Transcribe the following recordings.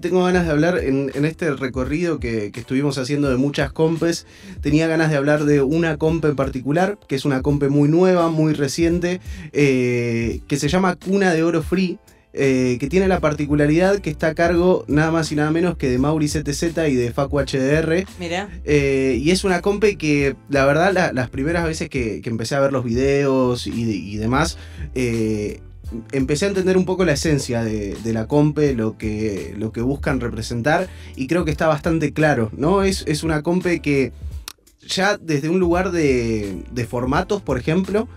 Tengo ganas de hablar en, en este recorrido que, que estuvimos haciendo de muchas compes. Tenía ganas de hablar de una compe en particular, que es una compe muy nueva, muy reciente, eh, que se llama Cuna de Oro Free. eh, que tiene la particularidad que está a cargo nada más y nada menos que de Mauri ZZ y de Facu HDR. Mira. Eh, y es una compe que, la verdad, la- las primeras veces que, que empecé a ver los videos y, de- y demás, eh, empecé a entender un poco la esencia de, de la compe, lo que, lo que buscan representar, y creo que está bastante claro, ¿no? Es, es una compe que ya desde un lugar de, de formatos, por ejemplo,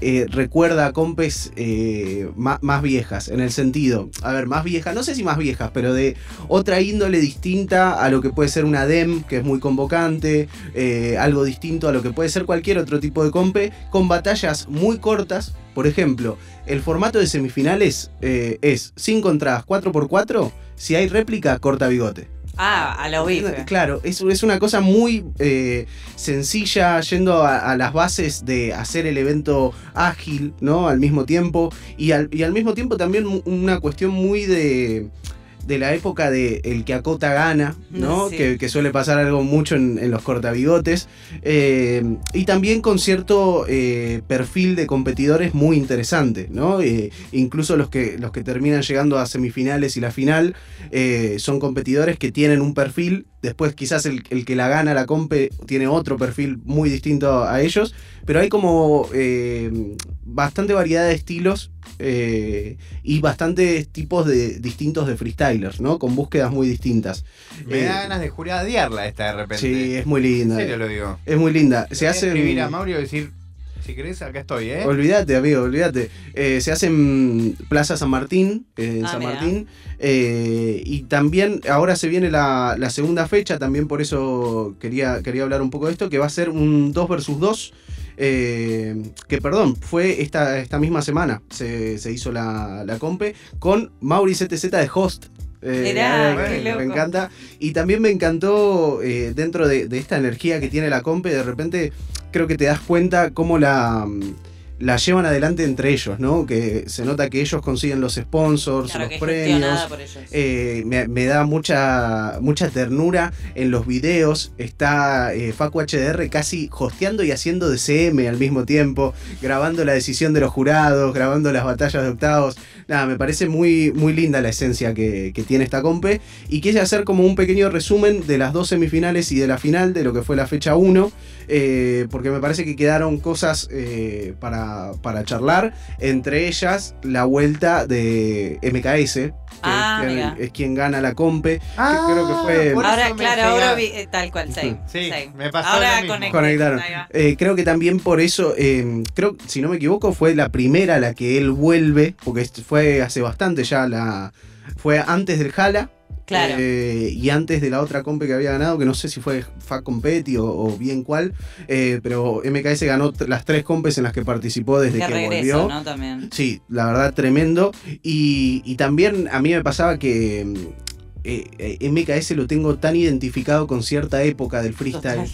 eh, recuerda a compes eh, ma- más, viejas, en el sentido, a ver, más viejas, no sé si más viejas, pero de otra índole distinta a lo que puede ser una DEM, que es muy convocante, eh, algo distinto a lo que puede ser cualquier otro tipo de compe, con batallas muy cortas. Por ejemplo, el formato de semifinales es 5 entradas 4x4, si hay réplica, corta bigote. Ah, a bife. Claro, es, es una cosa muy eh, sencilla, yendo a, a las bases de hacer el evento ágil, ¿no? Al mismo tiempo. Y al, y al mismo tiempo también una cuestión muy de de la época de el que acota gana, ¿no? Sí. Que, que suele pasar algo mucho en, en los cortabigotes. Eh, y también con cierto eh, perfil de competidores muy interesante, ¿no? Eh, incluso los que, los que terminan llegando a semifinales y la final son competidores que tienen un perfil. Después quizás el, el que la gana la compe tiene otro perfil muy distinto a ellos. Pero hay como bastante variedad de estilos eh, y bastantes tipos de distintos de freestylers, ¿no? Con búsquedas muy distintas. Me Eh, da ganas de juradearla esta de repente. Sí, es muy en linda. serio lo digo. Es muy linda. Se hace. escribir a Mauro y decir, si querés, acá estoy, ¿eh? Olvídate, amigo, olvídate. Eh, se hace en Plaza San Martín, eh, en Ah, San mira. Martín. eh, y también ahora se viene la, la segunda fecha, también por eso quería, quería hablar un poco de esto, que va a ser un 2 versus 2. eh, que perdón, fue esta, esta misma semana se, se hizo la, la compe con Mauri ZZ de host. Eh, qué loco. me encanta. Y también me encantó eh, dentro de, de esta energía que tiene la compe, de repente creo que te das cuenta cómo la, mm, la llevan adelante entre ellos, ¿no? Que se nota que ellos consiguen los sponsors, Claro los premios. gestionada por ellos. Eh, me, me da mucha, mucha ternura en los videos. Está eh, Facu HDR casi hosteando y haciendo DCM al mismo tiempo, grabando la decisión de los jurados, grabando las batallas de octavos. Nada, me parece muy, muy linda la esencia que, que tiene esta compe. Y quise hacer como un pequeño resumen de las dos semifinales y de la final de lo que fue la fecha 1. Eh, porque me parece que quedaron cosas eh, para, para charlar. Entre ellas, la vuelta de MKS, que Ah, es, quien, mira. es quien gana la compe. Ah, creo que fue- Ahora, claro, llega- ahora vi, eh, tal cual, sí. Sí, sí. me pasó Ahora lo mismo. conecté. Conectaron. Eh, creo que también por eso, eh, creo, si no me equivoco, fue la primera a la que él vuelve, porque est- fue hace bastante ya la. Fue antes del Jala. Claro. eh, y antes de la otra compe que había ganado, que no sé si fue Fa Competi o, o bien cuál, eh, pero MKS ganó las tres compes en las que participó desde de que regreso, volvió. ¿no? También. Sí, la verdad, tremendo. Y, y también a mí me pasaba que eh, eh, MKS lo tengo tan identificado con cierta época del freestyle Total.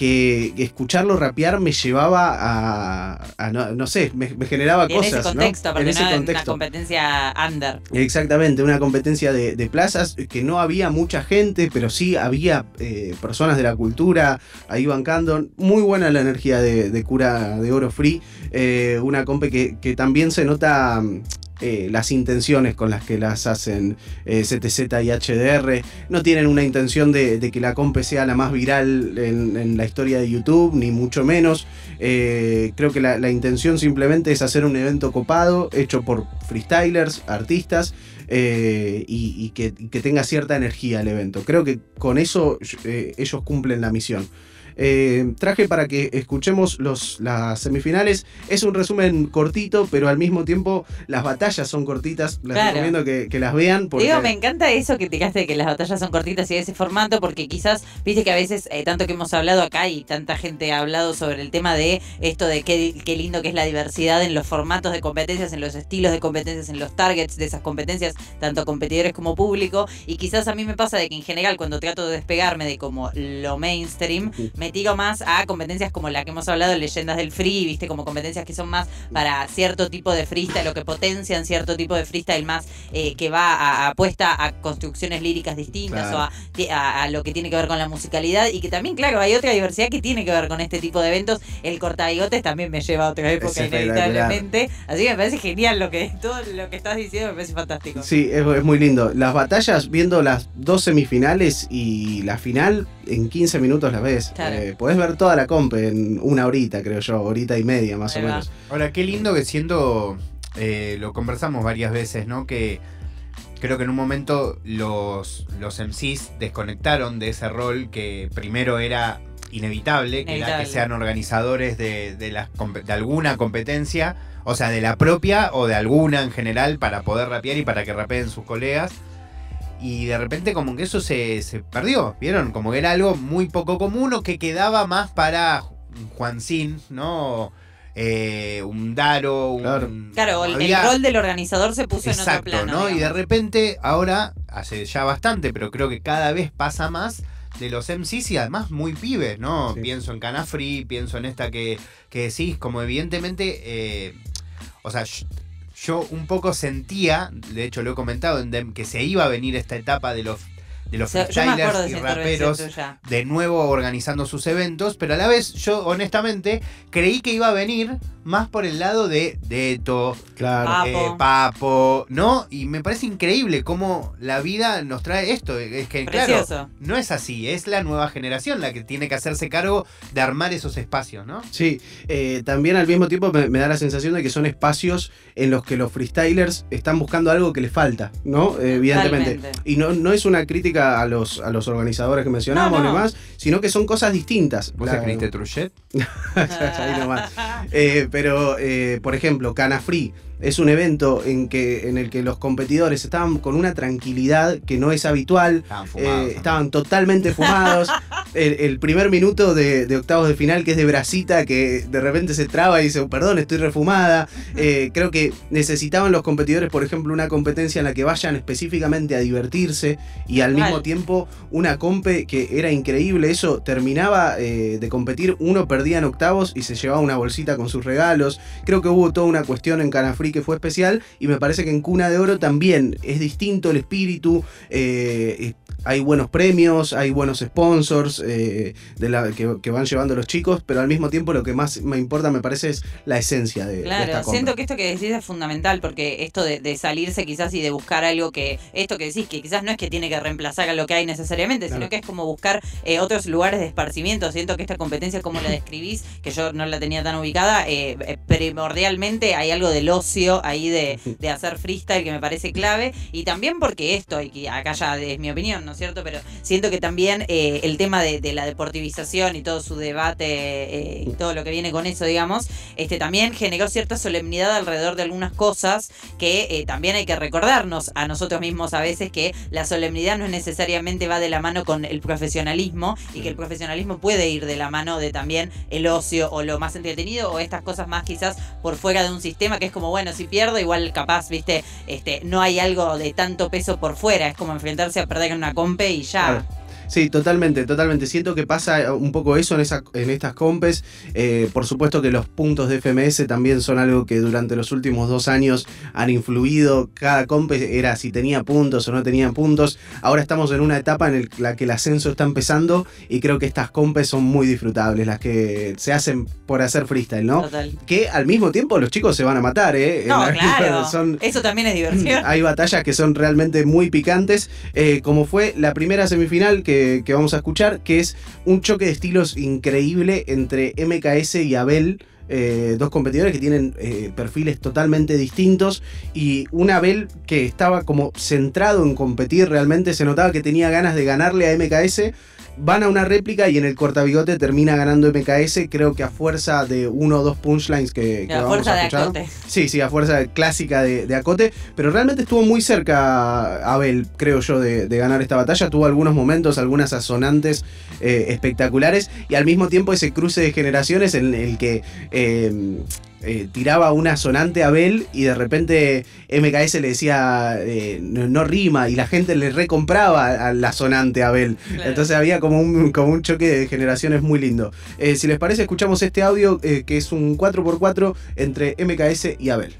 Que, escucharlo rapear me llevaba a, a no, no sé, me, me generaba en cosas. ese contexto, ¿no? En ese no era una contexto. competencia under. Exactamente, una competencia de, de plazas que no había mucha gente, pero sí había eh, personas de la cultura ahí bancando. Muy buena la energía de, de Cura de Oro Free. eh, una compe que, que también se nota mm, eh, las intenciones con las que las hacen eh, CTZ y HDR. No tienen una intención de, que la compe sea la más viral en, la historia de YouTube, ni mucho menos. Eh, creo que la, intención simplemente es hacer un evento copado, hecho por freestylers, artistas, eh, y, que, y que tenga cierta energía el evento. Creo que con eso ellos cumplen la misión. Eh, traje para que escuchemos los, las semifinales. Es un resumen cortito, pero al mismo tiempo las batallas son cortitas. Les Claro. recomiendo que, que las vean. Porque... Digo, me encanta eso que tiraste de que las batallas son cortitas y de ese formato, porque quizás, viste que a veces, eh, tanto que hemos hablado acá y tanta gente ha hablado sobre el tema de esto de qué, qué lindo que es la diversidad en los formatos de competencias, en los estilos de competencias, en los targets de esas competencias, tanto competidores como público. Y quizás a mí me pasa de que en general, cuando trato de despegarme de como lo mainstream, me tiro más a competencias como la que hemos hablado, leyendas del free, viste, como competencias que son más para cierto tipo de freestyle o que potencian cierto tipo de freestyle más eh, que va a, apuesta a construcciones líricas distintas o a, lo que tiene que ver con la musicalidad y que también, claro, hay otra diversidad que tiene que ver con este tipo de eventos. El cortabigotes también me lleva a otra época inevitablemente. Así que me parece genial lo que todo lo que estás diciendo, me parece fantástico. Sí, es, es muy lindo. Las batallas, viendo las dos semifinales y la final, en 15 minutos las ves. Eh, podés ver toda la comp en una horita, creo yo, horita y media más o menos. Ahora, qué lindo que siendo, eh, lo conversamos varias veces, ¿no? Que creo que en un momento los, los MCs desconectaron de ese rol que primero era inevitable, que era que sean organizadores de, de, de alguna competencia, o sea, de la propia o de alguna en general, para poder rapear y para que rapeen sus colegas. Y de repente como que eso se, perdió, ¿vieron? Como que era algo muy poco común o que quedaba más para Juancín, ¿no? Eh, un Daro, un... Claro, el, rol del organizador se puso en otro plano. ¿no? Y de repente, ahora, hace ya bastante, pero creo que cada vez pasa más de los MCs y además muy pibes, ¿no? Pienso en Canafree, pienso en esta que, que decís, como evidentemente, eh, o sea, yo un poco sentía, de hecho lo he comentado, en que se iba a venir esta etapa de los de los freestylers y raperos de nuevo organizando sus eventos, pero a la vez yo honestamente creí que iba a venir más por el lado de Deto, claro. Eh, Papo. ¿no? Y me parece increíble cómo la vida nos trae esto. Es que, claro, no es así, es la nueva generación la que tiene que hacerse cargo de armar esos espacios, ¿no? Sí, eh, también al mismo tiempo me, da la sensación de que son espacios en los que los freestylers están buscando algo que les falta, ¿no? evidentemente. Y no, no es una crítica a los, a los organizadores que mencionamos, no, sino que son cosas distintas. ¿Vos escribiste Truchet? Ahí nomás. Eh, pero, eh, por ejemplo, Cana Free es un evento en, que, en el que los competidores estaban con una tranquilidad que no es habitual. Estaban, eh, totalmente fumados. el, primer minuto de, octavos de final, que es de Brasita, que de repente se traba y dice, perdón, estoy refumada. Eh, creo que necesitaban los competidores, por ejemplo, una competencia en la que vayan específicamente a divertirse y al mismo tiempo una compe que era increíble. Eso terminaba eh, de competir, uno perdía en octavos y se llevaba una bolsita con sus regalos. Creo que hubo toda una cuestión en Que fue especial y me parece que en Cuna de Oro también es distinto el espíritu, eh, hay buenos premios, hay buenos sponsors eh, de la, que, van llevando los chicos, pero al mismo tiempo lo que más me importa me parece es la esencia de, claro, siento que esto que decís es fundamental porque esto de, salirse quizás y de buscar algo que, esto que decís, que quizás no es que tiene que reemplazar a lo que hay necesariamente, sino que es como buscar eh, otros lugares de esparcimiento. Siento que esta competencia, como la describís, que yo no la tenía tan ubicada, primordialmente hay algo del ocio ahí de, hacer freestyle que me parece clave. Y también porque esto, y acá ya es mi opinión, ¿no es cierto? Pero siento que también eh, el tema de, la deportivización y todo su debate eh, y todo lo que viene con eso, digamos, este también generó cierta solemnidad alrededor de algunas cosas que eh, también hay que recordarnos a nosotros mismos a veces que la solemnidad no necesariamente va de la mano con el profesionalismo y que el profesionalismo puede ir de la mano de también el ocio o lo más entretenido o estas cosas más quizás por fuera de un sistema que es como, bueno, si pierdo, igual capaz, viste, este, no hay algo de tanto peso por fuera. Es como enfrentarse a perder en una compe y ya. Sí, totalmente, totalmente. Siento que pasa un poco eso en, esa, en estas compes. Eh, por supuesto que los puntos de FMS también son algo que durante los últimos dos años han influido. Cada compe era si tenía puntos o no tenía puntos. Ahora estamos en una etapa en la que el ascenso está empezando y creo que estas compes son muy disfrutables, las que se hacen por hacer freestyle, ¿no? Total. Que al mismo tiempo los chicos se van a matar, ¿eh? No, claro. Eso también es diversión. Hay batallas que son realmente muy picantes, eh, como fue la primera semifinal que que, vamos a escuchar, que es un choque de estilos increíble entre MKS y Abel. Eh, dos competidores que tienen eh, perfiles totalmente distintos y un Abel que estaba como centrado en competir realmente, se notaba que tenía ganas de ganarle a MKS, van a una réplica y en el cortabigote termina ganando MKS, creo que a fuerza de uno o dos punchlines que, que a vamos fuerza a escuchar. De acote. Sí, sí, a fuerza clásica de, acote, pero realmente estuvo muy cerca Abel, creo yo, de, ganar esta batalla. Tuvo algunos momentos, algunas asonantes eh, espectaculares y al mismo tiempo ese cruce de generaciones en el que... Eh, eh, tiraba una sonante a Abel y de repente MKS le decía eh, no, no rima y la gente le recompraba a la sonante a Abel. Claro. Entonces había como un, como un choque de generaciones muy lindo. Eh, si les parece, escuchamos este audio que es un 4x4 entre MKS y Abel.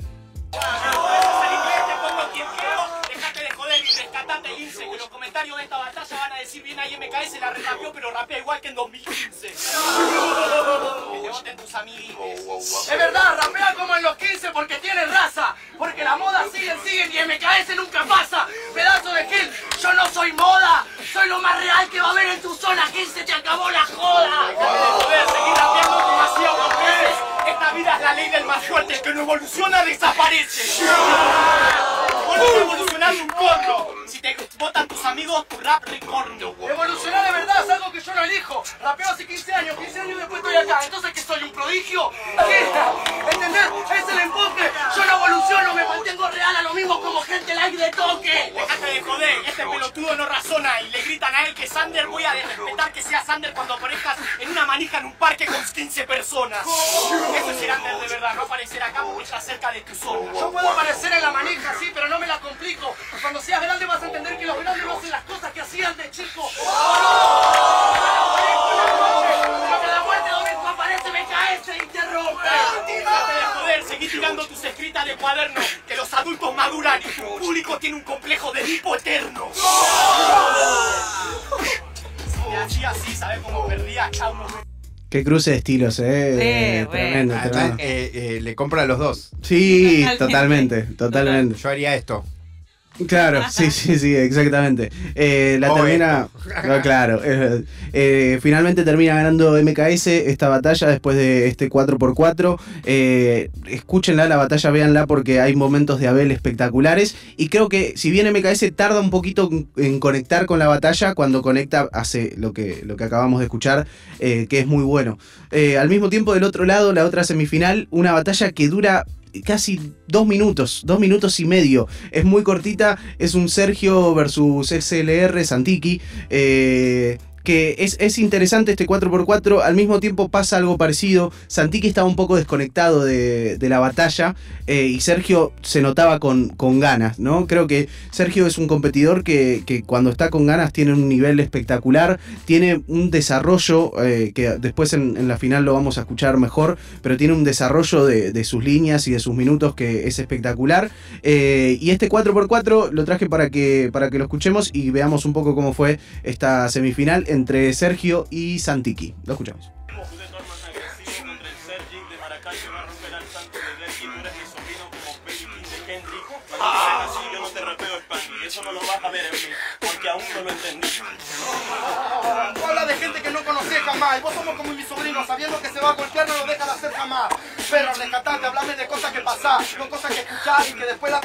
Rapea igual que en 2015. Que te voten tus amiguitos. Es verdad, rapea como en los 15 porque tiene raza, porque la moda siguen, siguen y MKS nunca pasa. Pedazo de Gil, yo no soy moda, soy lo más real que va a haber en tu zona, Gil, se te acabó la joda. De joder, seguir rapeando como hacía Esta vida es la ley del más fuerte, el que no evoluciona desaparece. Vos no un corno. Si te votan tus amigos, tu rap recorno. Evolucionar de verdad es algo que yo no elijo. Rapeo hace 15 años, 15 años después estoy acá. Entonces, ¿que soy un prodigio? ¿Qué? ¿Entendés? Es el enfoque. Yo no evoluciono, me mantengo real a lo mismo como gente like de toque. Dejate de joder, este pelotudo no razona y le gritan a él que Sander voy a respetar que sea Sander cuando aparezcas en una manija en un parque con 15 personas. Eso es de verdad, no aparecer acá está cerca de tu zona. Yo puedo aparecer en la manija, sí, pero no me la complico. Cuando seas grande vas a entender que los grandes no hacen las cosas que hacían de chico. Me joder, seguí tirando tus escritas de cuaderno. Que los adultos maduran y tu público tiene un complejo de tipo eterno. Y así, así, ¿sabes cómo perdía? Vemos. Qué cruce de estilos, eh. Sí, bueno. tremendo, tremendo. eh, eh, le compro a los dos. Sí, Totalmente. totalmente, totalmente. Yo haría esto. Claro, sí, sí, sí, exactamente. Eh, la O termina. No, claro. eh, eh, finalmente termina ganando MKS esta batalla después de este 4x4. Eh, escúchenla, la batalla, véanla porque hay momentos de Abel espectaculares. Y creo que si bien MKS tarda un poquito en- en conectar con la batalla, cuando conecta hace lo que, lo que acabamos de escuchar, eh, que es muy bueno. Eh, al mismo tiempo, del otro lado, la otra semifinal, una batalla que dura casi dos minutos, dos minutos y medio. Es muy cortita, es un Sergio versus SLR Santiki. eh, que es, es interesante este 4x4, al mismo tiempo pasa algo parecido. Santiki estaba un poco desconectado de, de la batalla eh, y Sergio se notaba con, con ganas, ¿no? Creo que Sergio es un competidor que, que cuando está con ganas tiene un nivel espectacular, tiene un desarrollo eh, que después en, la final lo vamos a escuchar mejor, pero tiene un desarrollo de, de sus líneas y de sus minutos que es espectacular. Eh, y este 4x4 lo traje para que, para que lo escuchemos y veamos un poco cómo fue esta semifinal entre Sergio y Santiki. Lo escuchamos. Eso no de gente que no conocí jamás. Y vos somos como mi sobrino, sabiendo que se va a golpear, no lo dejan hacer jamás. Pero rescatate, hablame de cosas que pasás, no cosas que escuchás y que después las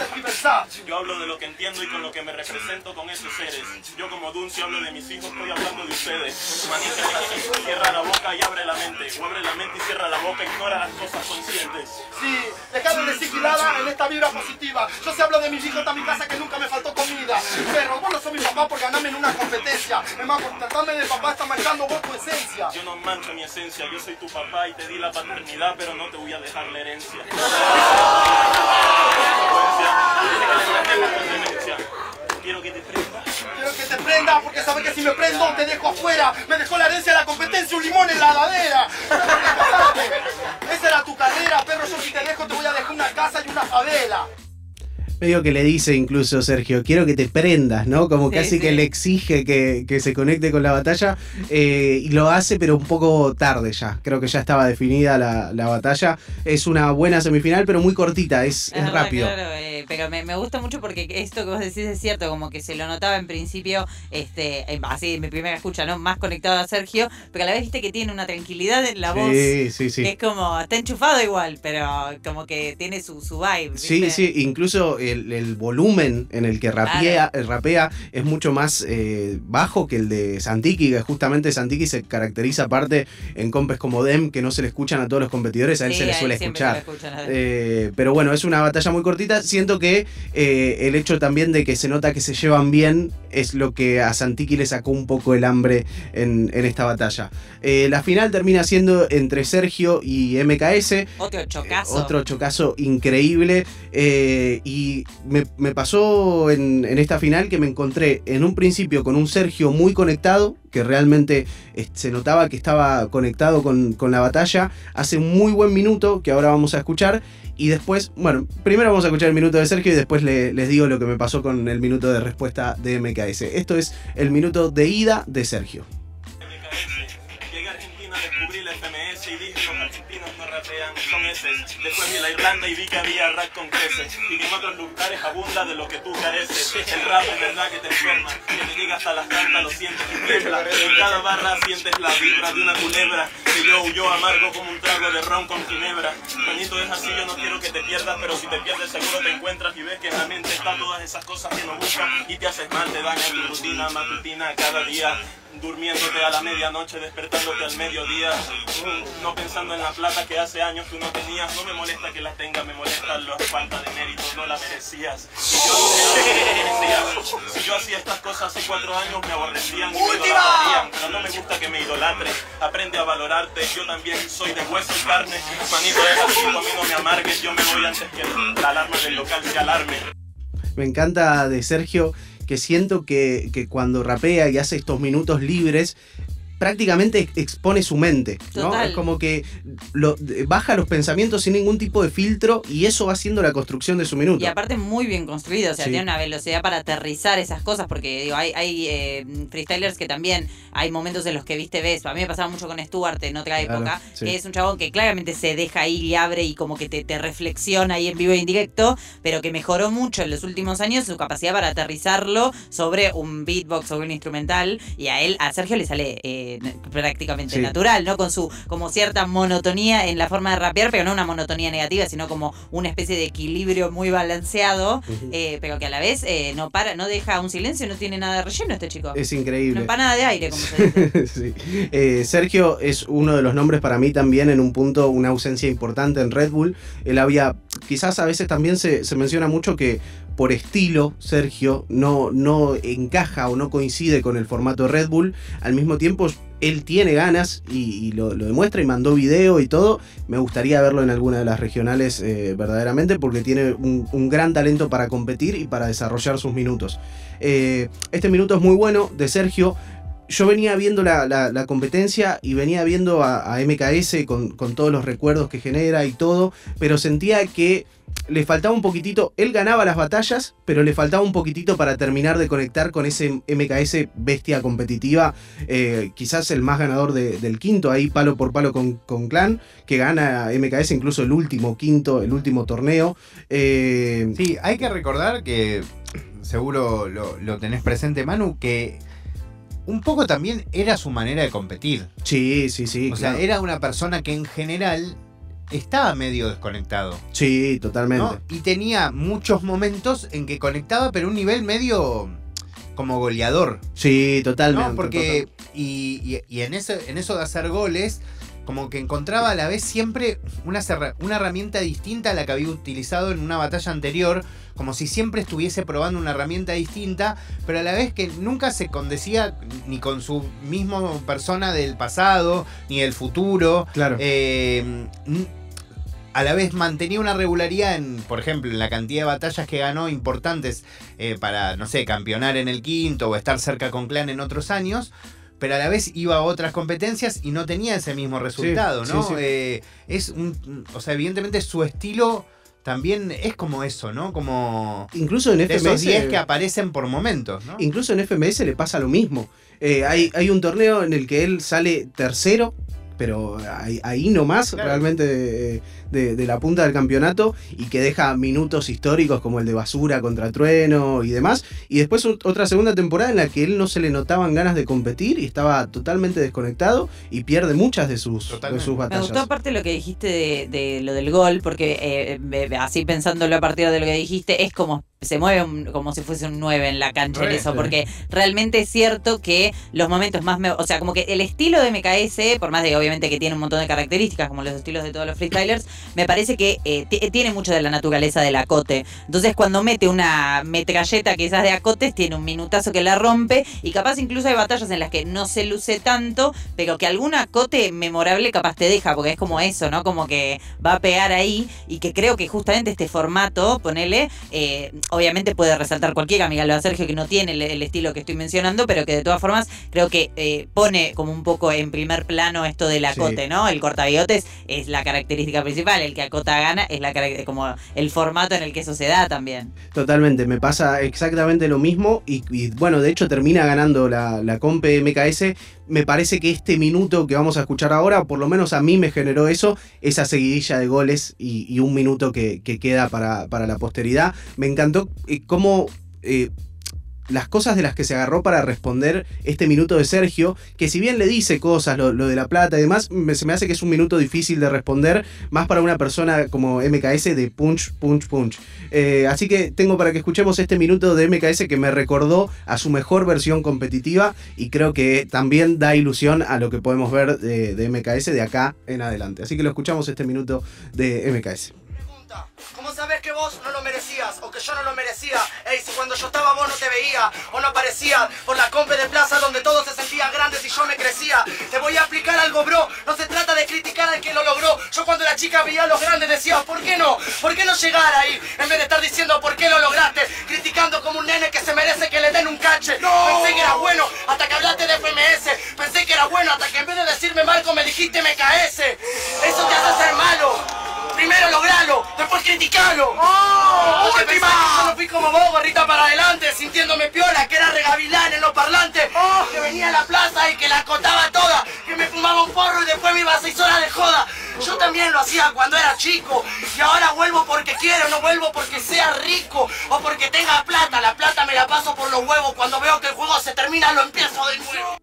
Yo hablo de lo que entiendo y con lo que me represento con esos seres. Yo como Dunce hablo de mis hijos, estoy hablando de ustedes. Manija de cierra la boca y abre la mente. O abre la mente y cierra la boca, ignora las cosas conscientes. Sí, dejá de decir gilada en esta vibra positiva. Yo se hablo de mis hijos, está mi casa que nunca me faltó comida. Pero vos no sos mi papá por ganarme en una competencia. Es más, por tratarme de papá está marcando vos tu esencia. Yo no mancho mi esencia, yo soy tu papá y te di la paternidad, pero no te voy a dejar la herencia. Quiero que te prenda. Quiero que te prenda porque sabes que si me prendo te dejo afuera. Me dejó la herencia de la competencia, un limón en la ladera. Esa era tu carrera, perro. Yo si te dejo te voy a dejar una casa y una favela. Medio que le dice incluso Sergio, quiero que te prendas, ¿no? Como Sí, casi sí. que le exige que, que se conecte con la batalla eh, y lo hace pero un poco tarde ya. Creo que ya estaba definida la, la batalla. Es una buena semifinal pero muy cortita, es, es rápido. Claro, eh, pero me, me gusta mucho porque esto que vos decís es cierto, como que se lo notaba en principio, este, así en mi primera escucha, ¿no? Más conectado a Sergio, pero a la vez viste que tiene una tranquilidad en la voz. Sí, sí, Que sí. es como, está enchufado igual, pero como que tiene su, su vibe. Sí, sí, incluso el, el volumen en el que rapea, eh, rapea es mucho más eh, bajo que el de Santiki, que justamente Santiki se caracteriza aparte en compes como Dem, que no se le escuchan a todos los competidores, a él Sí, se le suele escuchar. Eh, pero bueno, es una batalla muy cortita. Siento que eh, el hecho también de que se nota que se llevan bien es lo que a Santiki le sacó un poco el hambre en, en esta batalla. La final termina siendo entre Sergio y MKS. Otro chocazo. Otro chocazo increíble. eh, me, pasó en, esta final que me encontré en un principio con un Sergio muy conectado, que realmente eh, se notaba que estaba conectado con, la batalla. Hace un muy buen minuto que ahora vamos a escuchar. Y después, bueno, primero vamos a escuchar el minuto de Sergio y después le- les digo lo que me pasó con el minuto de respuesta de MKS. Esto es el minuto de ida de Sergio. Después vi la Irlanda y vi que había rap con creces. Y que en otros lugares abunda de lo que tú careces. El rap es verdad que te enferma, que te llega hasta las plantas, lo sientes y tiembla. En cada barra sientes la vibra de una culebra. Que yo huyó amargo como un trago de ron con ginebra. Manito es así, yo no quiero que te pierdas, pero si te pierdes seguro te encuentras y ves que en la mente están todas esas cosas que no buscas y te haces mal, te daña tu rutina matutina cada día. Durmiéndote a la medianoche, despertándote al mediodía. No pensando en la plata que hace años tú no tenías. No me molesta que la tenga, me molesta la falta de mérito, no la merecías. Si yo, hacía- si yo hacía estas cosas hace cuatro años me aborrecían y me idolatrarían. Pero no me gusta que me idolatren. Aprende a valorarte, yo también soy de hueso y carne. Manito, es así, tú a mí no me amargues. Yo me voy antes que la alarma del local se alarme. Me encanta de Sergio que siento que, que cuando rapea y hace estos minutos libres, prácticamente expone su mente, ¿no? Total. Es como que lo- baja los pensamientos sin ningún tipo de filtro y eso va haciendo la construcción de su minuto. Y aparte muy bien construido, o sea, Sí. tiene una velocidad para aterrizar esas cosas, porque digo, hay, hay eh, freestylers que también hay momentos en los que viste ves. A mí me pasaba mucho con Stuart en otra Claro, época, sí. que es un chabón que claramente se deja ahí y abre y como que te, te reflexiona ahí en vivo e indirecto, pero que mejoró mucho en los últimos años su capacidad para aterrizarlo sobre un beatbox, sobre un instrumental, y a él, a Sergio le sale eh, prácticamente Sí. natural, ¿no? Con su como cierta monotonía en la forma de rapear, pero no una monotonía negativa, sino como una especie de equilibrio muy balanceado, eh, pero que a la vez eh, no para, no deja un silencio, no tiene nada de relleno este chico. Es increíble. empanada de aire, como se dice. Sí. Eh, Sergio es uno de los nombres para mí también en un punto, una ausencia importante en Red Bull. Él había, quizás a veces también se, se menciona mucho que por estilo Sergio no, no encaja o no coincide con el formato Red Bull. Al mismo tiempo él tiene ganas y, lo, lo demuestra y mandó video y todo. Me gustaría verlo en alguna de las regionales eh, verdaderamente porque tiene un, gran talento para competir y para desarrollar sus minutos. Eh, este minuto es muy bueno de Sergio yo venía viendo la, la- la competencia y venía viendo a, a MKS con, con todos los recuerdos que genera y todo, pero sentía que le faltaba un poquitito, él ganaba las batallas, pero le faltaba un poquitito para terminar de conectar con ese MKS bestia competitiva, eh, quizás el más ganador de- del quinto, ahí palo por palo con, con Clan, que gana MKS incluso el último quinto, el último torneo. Eh, Sí, hay que recordar que seguro lo, lo tenés presente, Manu, que un poco también era su manera de competir. sí, sí, sí. o sea, era una persona que en general estaba medio desconectado. Sí, totalmente. ¿no? Y tenía muchos momentos en que conectaba, pero un nivel medio como goleador. Sí, totalmente. ¿no? Porque, y, y- y en, eso, en eso de hacer goles, como que encontraba a la vez siempre una, una herramienta distinta a la que había utilizado en una batalla anterior, como si siempre estuviese probando una herramienta distinta, pero a la vez que nunca se condecía ni con su mismo persona del pasado, ni del futuro. Claro. Eh, n- a la vez mantenía una regularidad en, por ejemplo, en la cantidad de batallas que ganó importantes eh, para, no sé, campeonar en el quinto o estar cerca con Clan en otros años. Pero a la vez iba a otras competencias y no tenía ese mismo resultado, sí, ¿no? sí. Eh, es un. O sea, evidentemente su estilo también es como eso, ¿no? Como. Incluso en De esos FMS. 10 que aparecen por momentos, ¿no? Incluso en FMS le pasa lo mismo. Eh, hay, hay un torneo en el que él sale tercero pero ahí, ahí nomás, Claro. realmente de, la punta del campeonato y que deja minutos históricos como el de Basura contra Trueno y demás. Y después ot- otra segunda temporada en la que él no se le notaban ganas de competir y estaba totalmente desconectado y pierde muchas de sus, de sus Me batallas. gustó aparte lo que dijiste de, de lo del gol, porque eh, así pensándolo a partir de lo que dijiste, es como se mueve un- como si fuese un 9 en la cancha en eso, porque realmente es cierto que los momentos más, me- o sea, como que el estilo de MKS, por más de obviamente que tiene un montón de características, como los estilos de todos los freestylers, me parece que eh, ti- tiene mucho de la naturaleza del acote. Entonces cuando mete una metralleta quizás de acotes, tiene un minutazo que la rompe y capaz incluso hay batallas en las que no se luce tanto, pero que algún acote memorable capaz te deja, porque es como eso, ¿no? Como que va a pegar ahí y que creo que justamente este formato, ponele, eh, obviamente puede resaltar cualquiera, lo a Sergio que no tiene el, el estilo que estoy mencionando, pero que de todas formas creo que eh, pone como un poco en primer plano esto del acote, Sí. ¿no? El cortabigotes es la característica principal, el que acota gana es la como el formato en el que eso se da también. Totalmente, me pasa exactamente lo mismo y, bueno, de hecho termina ganando la, la Compe MKS. Me parece que este minuto que vamos a escuchar ahora, por lo menos a mí me generó eso, esa seguidilla de goles y, un minuto que, que queda para, para la posteridad. Me encantó eh, cómo... eh, las cosas de las que se agarró para responder este minuto de Sergio, que si bien le dice cosas, lo, lo de la plata y demás, se me hace que es un minuto difícil de responder, más para una persona como MKS de punch, punch, punch. Eh, así que tengo para que escuchemos este minuto de MKS que me recordó a su mejor versión competitiva y creo que también da ilusión a lo que podemos ver de, MKS de acá en adelante. Así que lo escuchamos este minuto de MKS. Pregunta, ¿Cómo sabes que vos no lo merecías yo no lo merecía? Ey, si cuando yo estaba vos no te veía o no aparecía por la compe de plaza donde todos se sentían grandes y yo me crecía. Te voy a explicar algo, bro. No se trata de criticar al que lo logró. Yo cuando la chica veía a los grandes decía, ¿por qué no? ¿Por qué no llegar ahí? En vez de estar diciendo, ¿por qué lo lograste? Criticando como un nene que se merece que le den un cache. Pensé que era bueno hasta que hablaste de FMS. Pensé que era bueno hasta que en vez de decirme Marco me dijiste MKS. Eso te hace ser malo. Primero logralo, después criticalo. ¡Oh! ¡Última! Yo no fui como vos, gorrita para adelante, sintiéndome piola, que era regavilán en los parlantes. ¡Oh! Que venía a la plaza y que la acotaba toda. Que me fumaba un porro y después me iba a seis horas de joda. Yo también lo hacía cuando era chico. Y ahora vuelvo porque quiero, no vuelvo porque sea rico o porque tenga plata. La plata me la paso por los huevos. Cuando veo que el juego se termina, lo empiezo de nuevo.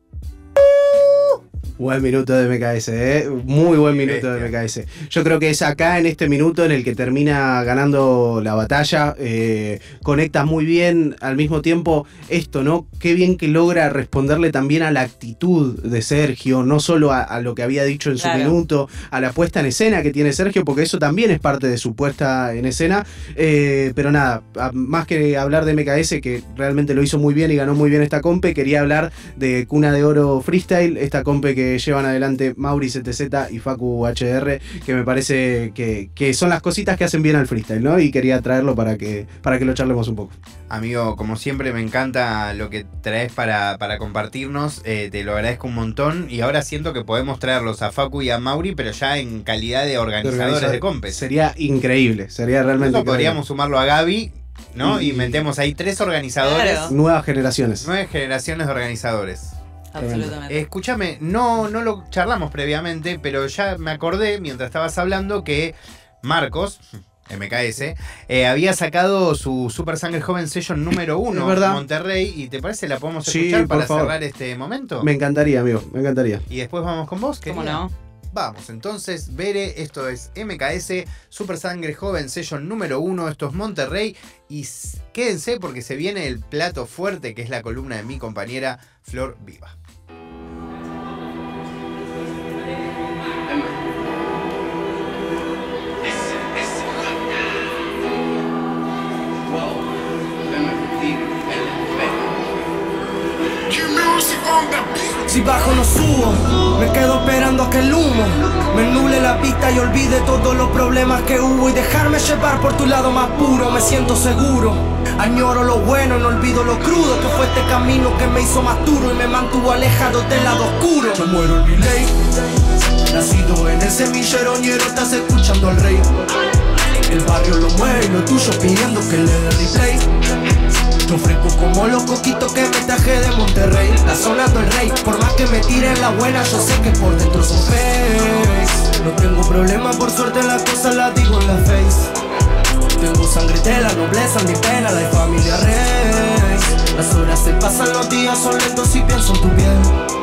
Buen minuto de MKS, ¿eh? muy buen minuto de MKS. Yo creo que es acá en este minuto en el que termina ganando la batalla. eh, conecta muy bien al mismo tiempo esto, ¿no? Qué bien que logra responderle también a la actitud de Sergio, no solo a, a lo que había dicho en su Claro. minuto, a la puesta en escena que tiene Sergio, porque eso también es parte de su puesta en escena. Eh, pero nada, más que hablar de MKS, que realmente lo hizo muy bien y ganó muy bien esta compe, quería hablar de Cuna de Oro Freestyle, esta compe que llevan adelante Mauri CTZ y Facu HR, que me parece que, que son las cositas que hacen bien al freestyle, ¿no? Y quería traerlo para que, para que lo charlemos un poco. Amigo, como siempre me encanta lo que traes para, para compartirnos, eh, te lo agradezco un montón y ahora siento que podemos traerlos a Facu y a Mauri, pero ya en calidad de organizadores de compes. Sería increíble, sería realmente increíble. podríamos sumarlo a Gaby, ¿no? Y, Y- metemos ahí tres organizadores, Claro. Nuevas generaciones. nueve generaciones de organizadores. Absolutamente. Eh, Escúchame, no, no lo charlamos previamente, pero ya me acordé mientras estabas hablando que Marcos, MKS, eh, había sacado su Super Sangre Joven Session número uno en Monterrey. ¿Y te parece la podemos escuchar para favor. cerrar este momento? Me encantaría, amigo, me encantaría. Y después vamos con vos, ¿Cómo no? Vamos, entonces, Bere, esto es MKS, Super Sangre Joven Session número uno, esto es Monterrey. Y quédense porque se viene el plato fuerte que es la columna de mi compañera Flor Viva. Si bajo no subo, me quedo esperando a que el humo me nuble la vista y olvide todos los problemas que hubo y dejarme llevar por tu lado más puro. Me siento seguro, añoro lo bueno, no olvido lo crudo que fue este camino que me hizo más duro y me mantuvo alejado del lado oscuro. Yo muero en mi nacido en el semillero ñero, estás escuchando al rey. El barrio lo mueve lo tuyo pidiendo que le dé replay. Yo fresco como los coquitos que me traje de Monterrey. La zona del rey, por más que me tiren la buena, yo sé que por dentro son face. No tengo problema, por suerte las cosas las digo en la face. Tengo sangre de la nobleza, mi pena, la familia rey. Las horas se pasan, los días son lentos y pienso en tu piel.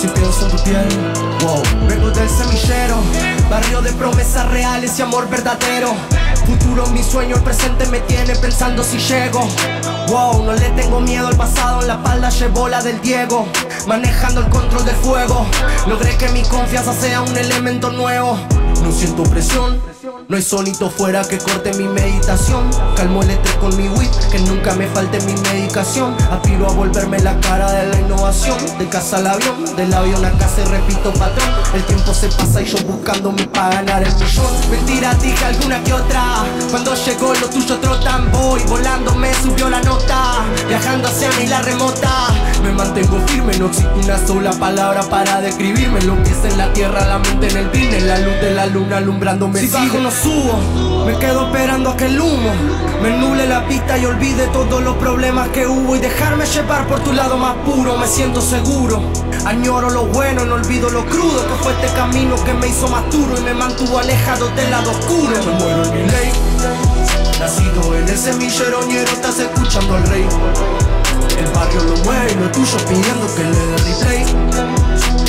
Ey, si pienso en tu piel, wow. Vengo del semillero, barrio de promesas reales y amor verdadero. Futuro, mi sueño, el presente me tiene pensando si llego. Wow, no le tengo miedo al pasado, en la espalda llevo la del Diego. Manejando el control del fuego, logré que mi confianza sea un elemento nuevo. No siento presión, no hay sonito fuera que corte mi meditación. Calmo el estrés con mi weed, que nunca me falte mi medicación. Aspiro a volverme la cara de la innovación. De casa al avión, del avión a casa y repito patrón. El tiempo se pasa y yo buscándome para ganar el millón. Mentira, dije alguna que otra. Cuando llegó lo tuyo trotan, voy volando, me subió la nota. Viajando hacia mí la remota. Me mantengo firme, no existe una sola palabra para describirme. Lo que es en la tierra, la mente en el vine, la luz de la luna alumbrándome. Si bajo no subo, me quedo esperando a que el humo me nuble la pista y olvide todos los problemas que hubo y dejarme llevar por tu lado más puro. Me siento seguro, añoro lo bueno, no olvido lo crudo que fue este camino que me hizo más duro y me mantuvo alejado del lado oscuro. Me muero en mi ley, nacido en el semillero ñero, estás escuchando al rey. El barrio lo mueve y lo tuyo pidiendo que le dé replay.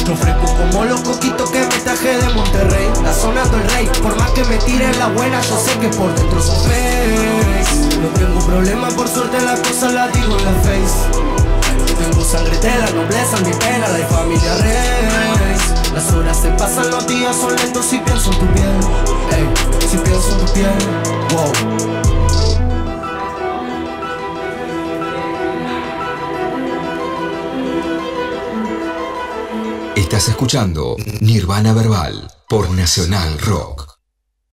Yo fresco como los coquitos que me traje de Monterrey. La zona del rey, por más que me tiren la buena, yo sé que por dentro son fake. No tengo problema, por suerte las cosas las digo en la face. Tengo sangre de la nobleza, mi pena, la familia rey. Las horas se pasan, los días son lentos y pienso en tu piel. Ey, si pienso en tu piel, wow. Estás escuchando Nirvana Verbal por Nacional Rock.